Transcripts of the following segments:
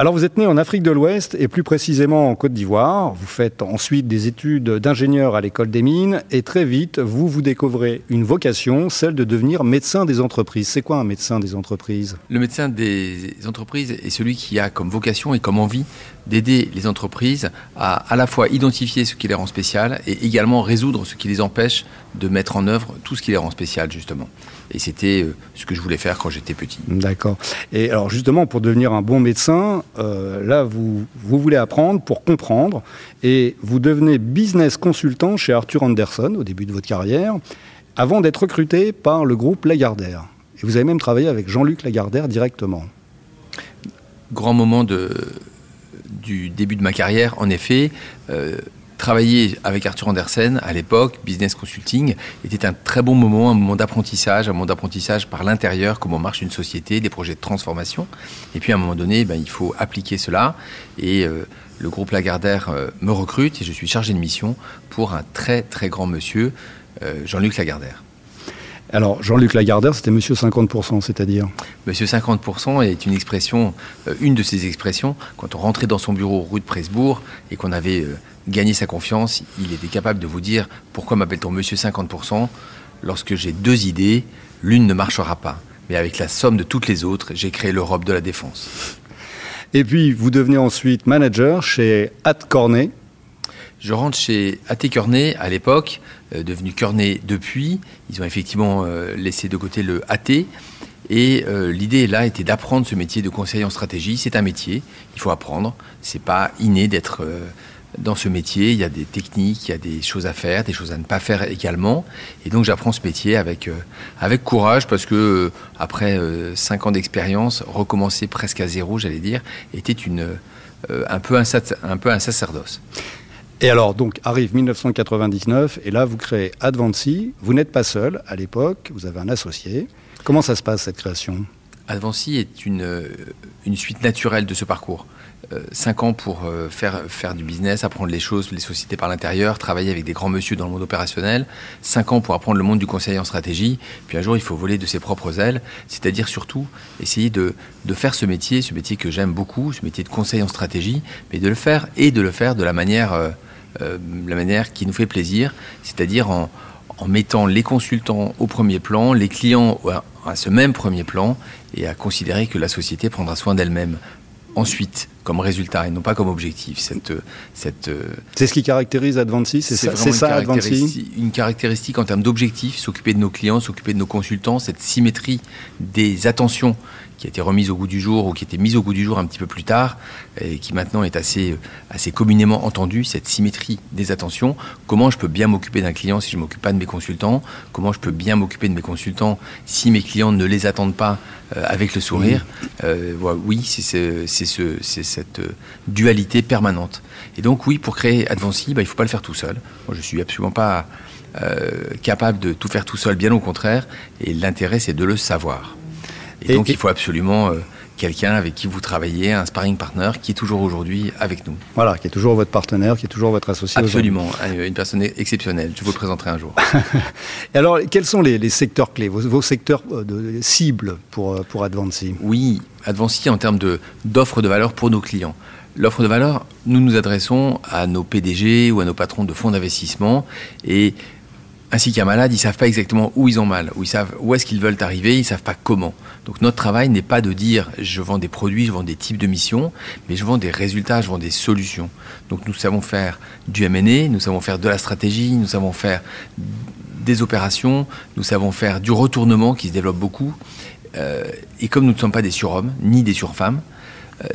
Alors vous êtes né en Afrique de l'Ouest et plus précisément en Côte d'Ivoire. Vous faites ensuite des études d'ingénieur à l'école des mines et très vite vous vous découvrez une vocation, celle de devenir médecin des entreprises. C'est quoi un médecin des entreprises? Le médecin des entreprises est celui qui a comme vocation et comme envie d'aider les entreprises à à la fois identifier ce qui les rend spéciales et également résoudre ce qui les empêche de mettre en œuvre tout ce qui les rend spéciales justement. Et c'était euh, ce que je voulais faire quand j'étais petit. D'accord. Et alors justement, pour devenir un bon médecin, euh, là, vous, vous voulez apprendre pour comprendre. Et vous devenez business consultant chez Arthur Anderson au début de votre carrière, avant d'être recruté par le groupe Lagardère. Et vous avez même travaillé avec Jean-Luc Lagardère directement. Grand moment de, du début de ma carrière, en effet. Euh, travailler avec Arthur Andersen à l'époque, business consulting, était un très bon moment, un moment d'apprentissage, un moment d'apprentissage par l'intérieur, comment marche une société, des projets de transformation. Et puis à un moment donné, ben, il faut appliquer cela. Et euh, le groupe Lagardère euh, me recrute et je suis chargé de mission pour un très très grand monsieur, Jean-Luc Lagardère. Alors, Jean-Luc Lagardère, c'était Monsieur 50%, c'est-à-dire Monsieur 50% est une expression, euh, une de ces expressions. Quand on rentrait dans son bureau rue de Presbourg et qu'on avait euh, gagné sa confiance, il était capable de vous dire pourquoi m'appelle-t-on Monsieur 50% Lorsque j'ai deux idées, l'une ne marchera pas. Mais avec la somme de toutes les autres, j'ai créé l'Europe de la défense. Et puis, vous devenez ensuite manager chez At Cornet. Je rentre chez AT Kearney à l'époque, euh, devenu Kearney depuis. Ils ont effectivement euh, laissé de côté le AT. Et euh, l'idée là était d'apprendre ce métier de conseiller en stratégie. C'est un métier, il faut apprendre. C'est pas inné d'être dans ce métier. Il y a des techniques, il y a des choses à faire, des choses à ne pas faire également. Et donc j'apprends ce métier avec avec courage parce que après euh, cinq ans d'expérience, recommencer presque à zéro, j'allais dire, était une un peu un sacerdoce. Et alors, donc, arrive 1999, et là, vous créez Advancy. Vous n'êtes pas seul à l'époque, vous avez un associé. Comment ça se passe, cette création? Advancy est une, euh, une suite naturelle de ce parcours. Euh, cinq ans pour euh, faire, faire du business, apprendre les choses, les sociétés par l'intérieur, travailler avec des grands monsieur dans le monde opérationnel. Cinq ans pour apprendre le monde du conseil en stratégie. Puis un jour, il faut voler de ses propres ailes, c'est-à-dire surtout essayer de, de faire ce métier, ce métier que j'aime beaucoup, ce métier de conseil en stratégie, mais de le faire et de le faire de la manière, euh, la manière qui nous fait plaisir, c'est-à-dire en, mettant les consultants au premier plan, les clients à ce même premier plan, et à considérer que la société prendra soin d'elle-même ensuite comme résultat et non pas comme objectif. Cette, cette, euh, C'est ce qui caractérise Advancy C'est ça, c'est une ça Advancy Une caractéristique en termes d'objectifs, s'occuper de nos clients, s'occuper de nos consultants, cette symétrie des attentions qui a été remise au goût du jour ou qui était mise au goût du jour un petit peu plus tard et qui maintenant est assez, assez communément entendue, cette symétrie des attentions. Comment je peux bien m'occuper d'un client si je ne m'occupe pas de mes consultants? Comment je peux bien m'occuper de mes consultants si mes clients ne les attendent pas euh, avec le sourire Euh, Oui, c'est ce- c'est ce- c'est cette euh, dualité permanente. Et donc oui, pour créer Advancy, bah, il ne faut pas le faire tout seul. Moi, je suis absolument pas euh, capable de tout faire tout seul, bien au contraire. Et l'intérêt, c'est de le savoir. Et, Et- donc, et- il faut absolument euh, quelqu'un avec qui vous travaillez, un sparring partner, qui est toujours aujourd'hui avec nous. Voilà, qui est toujours votre partenaire, qui est toujours votre associé. Absolument, un- une personne exceptionnelle. Je vous le présenterai un jour. Et alors, quels sont les, les secteurs clés, vos, vos secteurs euh, de, de cibles pour, euh, pour Advancy? Oui, Advancy en termes de- d'offres de, valeur pour nos clients. L'offre de valeur, nous nous adressons à nos PDG ou à nos patrons de fonds d'investissement et ainsi qu'un malade, ils savent pas exactement où ils ont mal, où ils savent où est-ce qu'ils veulent arriver, ils savent pas comment. Donc notre travail n'est pas de dire je vends des produits, je vends des types de missions, mais je vends des résultats, je vends des solutions. Donc nous savons faire du M&A, nous savons faire de la stratégie, nous savons faire des opérations, nous savons faire du retournement qui se développe beaucoup. Euh, et comme nous ne sommes pas des surhommes ni des surfemmes,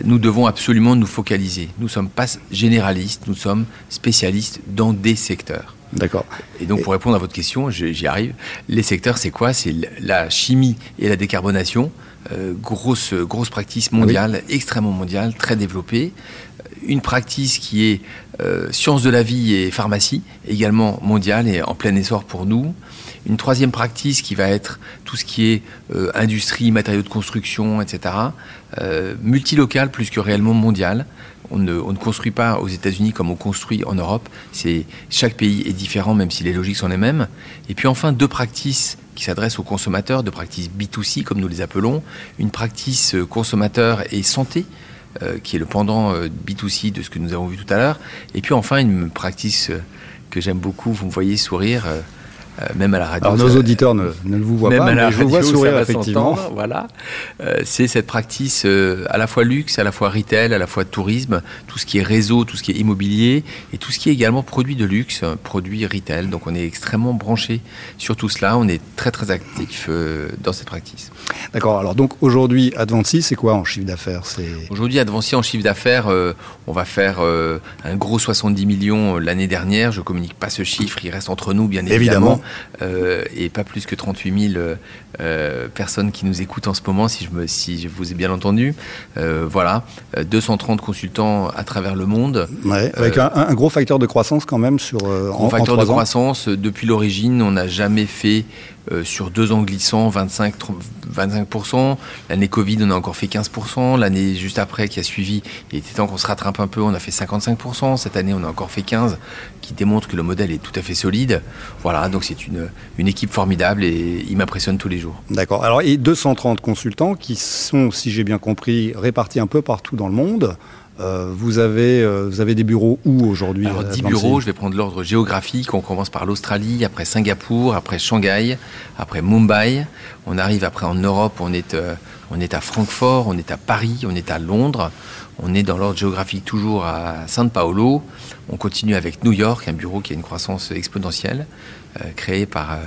nous devons absolument nous focaliser. Nous ne sommes pas généralistes, nous sommes spécialistes dans des secteurs. D'accord. Et donc, pour répondre à votre question, j'y arrive. Les secteurs, c'est quoi? C'est la chimie et la décarbonation. Euh, grosse, grosse practice mondiale, extrêmement mondiale, très développée. Une practice qui est euh, sciences de la vie et pharmacie, également mondiale et en plein essor pour nous. Une troisième practice qui va être tout ce qui est euh, industrie, matériaux de construction, etc. Euh, multilocal plus que réellement mondial. On ne, on ne construit pas aux États-Unis comme on construit en Europe. Chaque pays est différent, même si les logiques sont les mêmes. Et puis enfin deux practices qui s'adressent aux consommateurs, deux practices B2C comme nous les appelons, une practice euh, consommateur et santé. qui est le pendant B2C de ce que nous avons vu tout à l'heure. Et puis enfin, une practice que j'aime beaucoup, vous me voyez sourire, euh, même à la radio. Alors nos auditeurs ne, ne, vous voient pas, mais je vous vois sourire effectivement. Voilà, euh, c'est cette practice euh, à la fois luxe, à la fois retail, à la fois tourisme, tout ce qui est réseau, tout ce qui est immobilier et tout ce qui est également produit de luxe, produit retail. Donc on est extrêmement branché sur tout cela. On est très très actif dans cette practice. D'accord. Alors donc aujourd'hui, Advancy, c'est quoi en chiffre d'affaires? Aujourd'hui, Advancy en chiffre d'affaires, on va faire un gros 70 millions l'année dernière. Je communique pas ce chiffre, il reste entre nous bien évidemment. évidemment. Euh, et pas plus que 38 000 euh, euh, personnes qui nous écoutent en ce moment, si je, me, si je vous ai bien entendu. voilà, 230 consultants à travers le monde. avec un, gros facteur de croissance quand même sur en, facteur de croissance. Depuis l'origine, on n'a jamais fait euh, sur deux ans glissants, 25, 25%. L'année Covid, on a encore fait 15%. L'année juste après qui a suivi, il était temps qu'on se rattrape un peu, on a fait 55%. Cette année, on a encore fait 15%, qui démontre que le modèle est tout à fait solide. Voilà, donc c'est une, une équipe formidable et il m'impressionne tous les jours. D'accord. Alors, et 230 consultants qui sont, si j'ai bien compris, répartis un peu partout dans le monde. Euh, vous, avez, euh, vous avez des bureaux où aujourd'hui Alors, 10 bureaux, je vais prendre l'ordre géographique. On commence par l'Australie, après Singapour, après Shanghai, après Mumbai. On arrive après en Europe, on est, euh, on est à Francfort, on est à Paris, on est à Londres. On est dans l'ordre géographique toujours à San Paolo. On continue avec New York, un bureau qui a une croissance exponentielle, créé par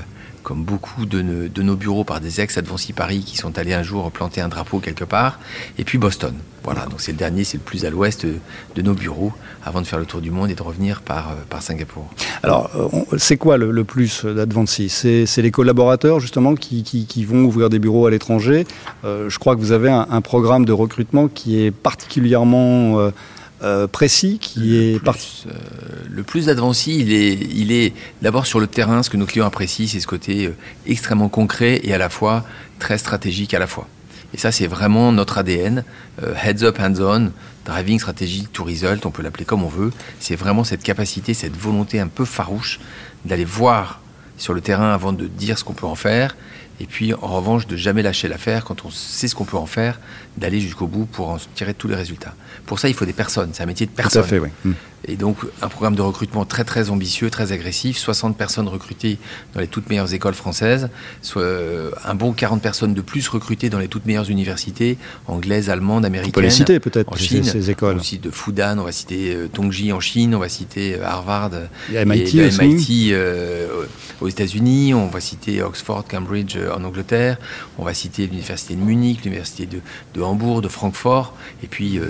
comme beaucoup de, nos bureaux par des ex-Advancy Paris qui sont allés un jour planter un drapeau quelque part, et puis Boston. Voilà, donc c'est le dernier, c'est le plus à l'ouest de nos bureaux, avant de faire le tour du monde et de revenir par, euh, par Singapour. Alors, euh, c'est quoi le, plus d'Advancy c'est, les collaborateurs, justement, qui, qui, vont ouvrir des bureaux à l'étranger. Euh, je crois que vous avez un, programme de recrutement qui est particulièrement... précis qui le est plus, euh, le plus d'Advancy, il est, il est d'abord sur le terrain. Ce que nos clients apprécient, c'est ce côté euh, extrêmement concret et à la fois très stratégique à la fois. Et ça, c'est vraiment notre ADN. heads up, hands on, driving stratégique to result, on peut l'appeler comme on veut. C'est vraiment cette capacité, cette volonté un peu farouche d'aller voir sur le terrain avant de dire ce qu'on peut en faire et puis, en revanche, de jamais lâcher l'affaire quand on sait ce qu'on peut en faire, d'aller jusqu'au bout pour en tirer tous les résultats. Pour ça, il faut des personnes. C'est un métier de personne. Tout à fait, oui. Et donc, un programme de recrutement très, très ambitieux, très agressif. 60 personnes recrutées dans les toutes meilleures écoles françaises. Soit euh, un bon 40 personnes de plus recrutées dans les toutes meilleures universités, anglaises, allemandes, américaines. On peut les citer, peut-être, en Chine. Ces, écoles. On cite de Fudan, on va citer euh, Tongji en Chine, on va citer euh, Harvard. Et MIT, et MIT aux États-Unis. On va citer Oxford, Cambridge en Angleterre. On va citer l'université de Munich, l'université de, de, Hambourg, de Francfort. Et puis, euh,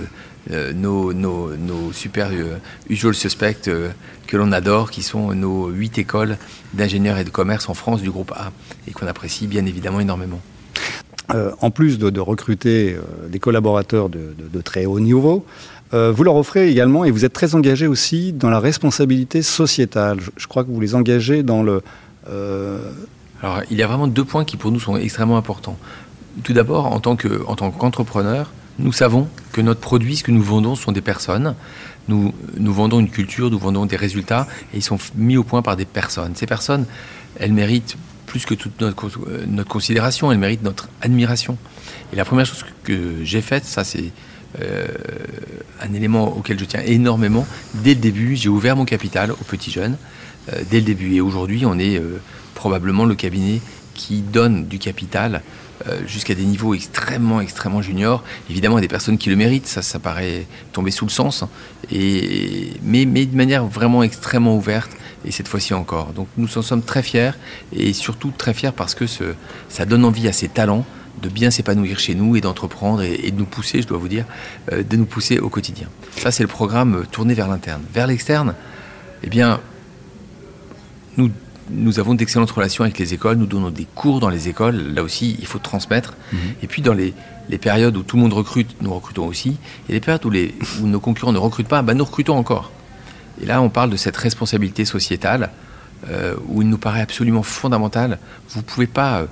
nos, nos, nos, super euh, usual suspects euh, que l'on adore, qui sont nos huit écoles d'ingénieurs et de commerce en France du groupe A, et qu'on apprécie bien évidemment énormément. en plus de, recruter des collaborateurs de, très haut niveau, vous leur offrez également, et vous êtes très engagé aussi dans la responsabilité sociétale. Je, crois que vous les engagez dans le... Alors, il y a vraiment deux points qui pour nous sont extrêmement importants. Tout d'abord, en tant qu'entrepreneur, nous savons que notre produit, ce que nous vendons, sont des personnes. Nous, nous vendons une culture, nous vendons des résultats, et ils sont mis au point par des personnes. Ces personnes, elles méritent plus que toute notre, euh, considération, elles méritent notre admiration. Et la première chose que j'ai faite, ça c'est euh, un élément auquel je tiens énormément. Dès le début, j'ai ouvert mon capital aux petits jeunes. Euh, dès le début. Et aujourd'hui, on est probablement le cabinet qui donne du capital jusqu'à des niveaux extrêmement, extrêmement juniors. Évidemment, il y a des personnes qui le méritent, ça, ça paraît tomber sous le sens, et, mais, mais de manière vraiment extrêmement ouverte, et cette fois-ci encore. Donc nous en sommes très fiers, et surtout très fiers parce que ça donne envie à ces talents de bien s'épanouir chez nous et d'entreprendre et, de nous pousser, je dois vous dire, euh, de nous pousser au quotidien. Ça, c'est le programme tourné vers l'interne. Vers l'externe, eh bien, nous, nous avons d'excellentes relations avec les écoles, nous donnons des cours dans les écoles, là aussi, il faut transmettre. Mhm. Et puis, dans les, périodes où tout le monde recrute, nous recrutons aussi. Et les périodes où, les, où nos concurrents ne recrutent pas, ben, nous recrutons encore. Et là, on parle de cette responsabilité sociétale euh, où il nous paraît absolument fondamental. Vous ne pouvez pas euh,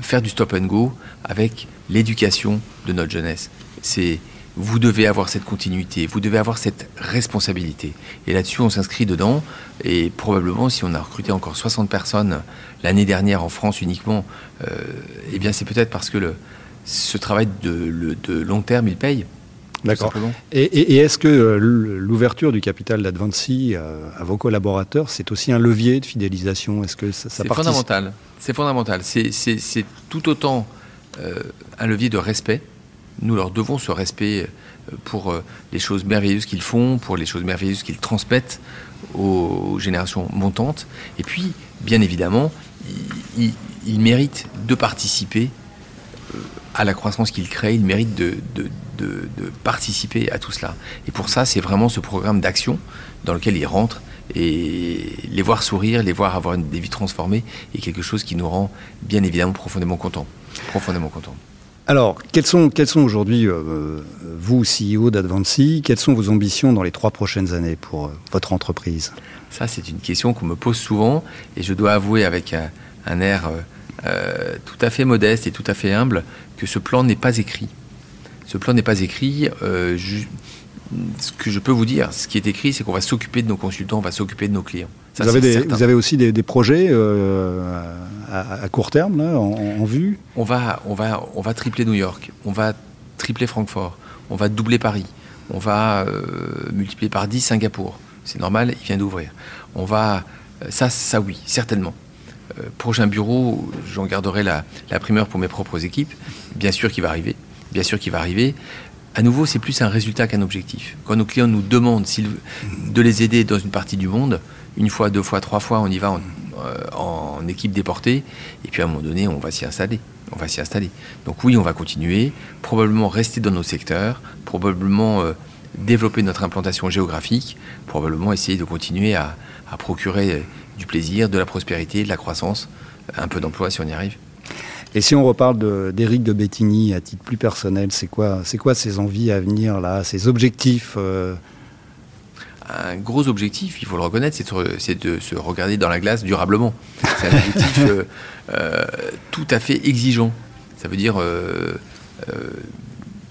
faire du stop and go avec l'éducation de notre jeunesse. C'est vous devez avoir cette continuité, vous devez avoir cette responsabilité. Et là-dessus, on s'inscrit dedans. Et probablement, si on a recruté encore 60 personnes l'année dernière en France uniquement, euh, eh bien, c'est peut-être parce que le, ce travail de, de long terme, il paye. D'accord. Et, est-ce que euh, l'ouverture du capital d'Advancy euh, à vos collaborateurs, c'est aussi un levier de fidélisation? Est-ce que ça, ça C'est fondamental. C'est fondamental. C'est tout autant euh, un levier de respect. Nous leur devons ce respect pour les choses merveilleuses qu'ils font, pour les choses merveilleuses qu'ils transmettent aux générations montantes. Et puis, bien évidemment, ils, méritent de participer à la croissance qu'ils créent, ils méritent de, de, participer à tout cela. Et pour ça, c'est vraiment ce programme d'action dans lequel ils rentrent et les voir sourire, les voir avoir des vies transformées est quelque chose qui nous rend bien évidemment profondément contents. Profondément contents. Alors, quels sont, quels sont aujourd'hui, euh, vous, CEO d'Advancy, quelles sont vos ambitions dans les trois prochaines années pour euh, votre entreprise? Ça, c'est une question qu'on me pose souvent et je dois avouer avec un, air euh, tout à fait modeste et tout à fait humble que ce plan n'est pas écrit. Ce plan n'est pas écrit. Ce que je peux vous dire, ce qui est écrit, c'est qu'on va s'occuper de nos consultants, on va s'occuper de nos clients. vous, avez aussi des, projets euh, à, court terme, en, vue on va, on, va, on va tripler New York, on va tripler Francfort, on va doubler Paris, on va euh, multiplier par 10 Singapour. C'est normal, il vient d'ouvrir. On va. Ça, ça oui, certainement. prochain bureau, j'en garderai la, primeur pour mes propres équipes. Bien sûr qu'il va arriver bien sûr qui va arriver. À nouveau, c'est plus un résultat qu'un objectif. Quand nos clients nous demandent de les aider dans une partie du monde, une fois, deux fois, trois fois, on y va en, euh, équipe déportée, et puis à un moment donné, on va s'y installer. On va s'y installer. Donc oui, on va continuer, probablement rester dans nos secteurs, probablement euh, développer notre implantation géographique, probablement essayer de continuer à, procurer du plaisir, de la prospérité, de la croissance, un peu d'emploi si on y arrive. Et si on reparle d'Éric de, Bettigny à titre plus personnel, c'est quoi, c'est quoi ses envies à venir là, ses objectifs euh Un gros objectif, il faut le reconnaître, c'est de, se regarder dans la glace durablement. C'est un objectif euh, euh, tout à fait exigeant. Ça veut dire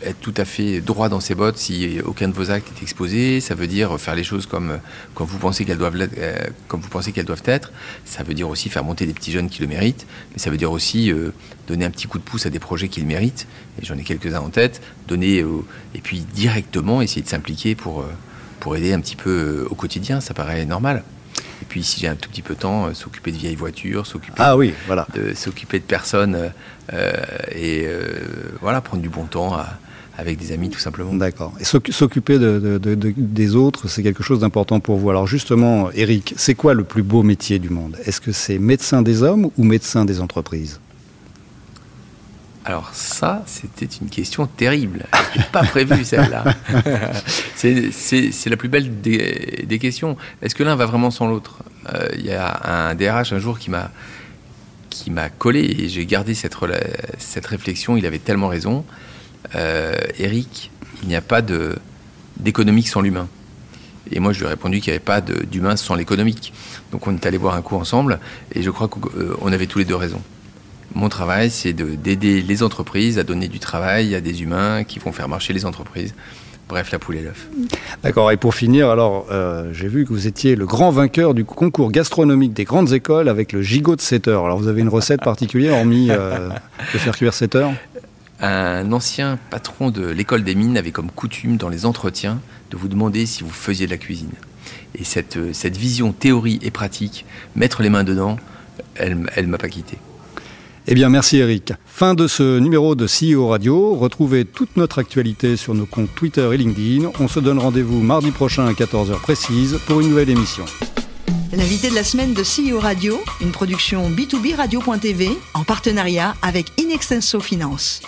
être tout à fait droit dans ses bottes si aucun de vos actes est exposé. Ça veut dire faire les choses comme, comme, vous pensez qu'elles doivent, euh, comme vous pensez qu'elles doivent être. Ça veut dire aussi faire monter des petits jeunes qui le méritent. Mais ça veut dire aussi euh, donner un petit coup de pouce à des projets qui le méritent. Et j'en ai quelques-uns en tête. Donner, et puis directement essayer de s'impliquer pour, euh, pour aider un petit peu au quotidien. Ça paraît normal. Et puis, si j'ai un tout petit peu de temps, s'occuper de vieilles voitures, s'occuper ah oui, voilà. de s'occuper de personnes et voilà, prendre du bon temps à, avec des amis tout simplement. D'accord. Et s'occuper de, des autres, c'est quelque chose d'important pour vous. Alors justement, Eric, c'est quoi le plus beau métier du monde? Est-ce que c'est médecin des hommes ou médecin des entreprises? Alors ça, c'était une question terrible. Je pas prévu celle-là. c'est la plus belle des, questions. Est-ce que l'un va vraiment sans l'autre? Euh, Il y a un DRH un jour qui m'a qui m'a collé et j'ai gardé cette, cette réflexion. Il avait tellement raison. Euh, Eric, il n'y a pas d'économique sans l'humain. Et moi, je lui ai répondu qu'il n'y avait pas d'humain sans l'économique. Donc, on est allé boire un coup ensemble, et je crois qu'on avait tous les deux raison. Mon travail, c'est d'aider les entreprises à donner du travail à des humains qui vont faire marcher les entreprises. Bref, la poule et l'œuf. D'accord. Et pour finir, alors, euh, j'ai vu que vous étiez le grand vainqueur du concours gastronomique des grandes écoles avec le gigot de 7 heures. Alors, vous avez une recette particulière, hormis euh, de faire cuire 7 heures? Un ancien patron de l'école des mines avait comme coutume dans les entretiens de vous demander si vous faisiez de la cuisine. Et cette, euh, cette vision théorie et pratique, mettre les mains dedans, elle ne m'a pas quitté. Eh bien, merci Eric. Fin de ce numéro de CEO Radio. Retrouvez toute notre actualité sur nos comptes Twitter et LinkedIn. On se donne rendez-vous mardi prochain à 14h précise pour une nouvelle émission. L'invité de la semaine de CEO Radio, une production B2B Radio.tv en partenariat avec Inextenso Finance.